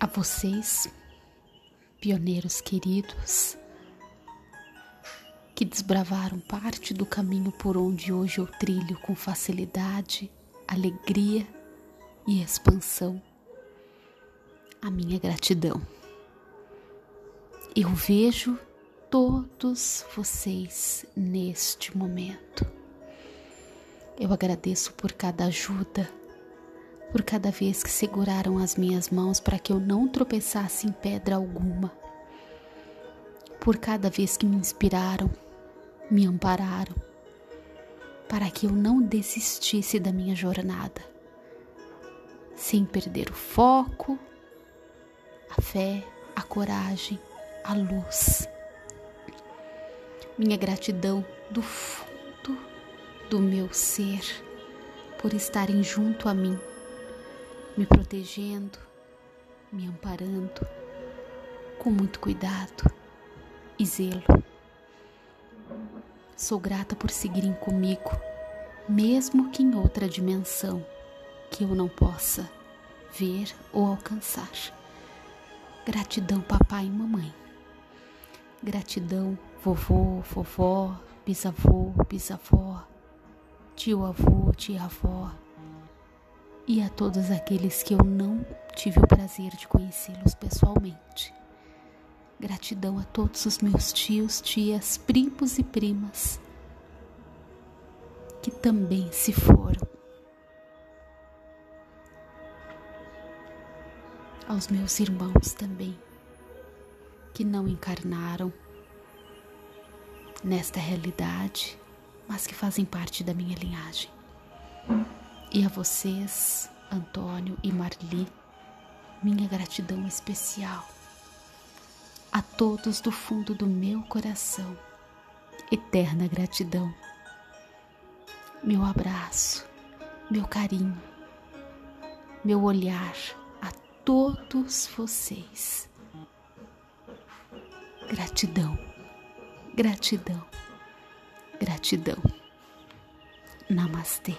A vocês, pioneiros queridos, que desbravaram parte do caminho por onde hoje eu trilho com facilidade, alegria e expansão. A minha gratidão. Eu vejo todos vocês neste momento. Eu agradeço por cada ajuda, por cada vez que seguraram as minhas mãos para que eu não tropeçasse em pedra alguma, por cada vez que me inspiraram, me ampararam, para que eu não desistisse da minha jornada, sem perder o foco, a fé, a coragem, a luz. Minha gratidão do fundo do meu ser por estarem junto a mim, me protegendo, me amparando com muito cuidado e zelo. Sou grata por seguirem comigo, mesmo que em outra dimensão que eu não possa ver ou alcançar. Gratidão, papai e mamãe. Gratidão, vovô, vovó, bisavô, bisavó, tio-avô, tia-avó e a todos aqueles que eu não tive o prazer de conhecê-los pessoalmente. Gratidão a todos os meus tios, tias, primos e primas que também se foram. Aos meus irmãos também, que não encarnaram nesta realidade, mas que fazem parte da minha linhagem. E a vocês, Antônio e Marli, minha gratidão especial a todos do fundo do meu coração. Eterna gratidão. Meu abraço, meu carinho, meu olhar a todos vocês. Gratidão, gratidão, gratidão. Namastê.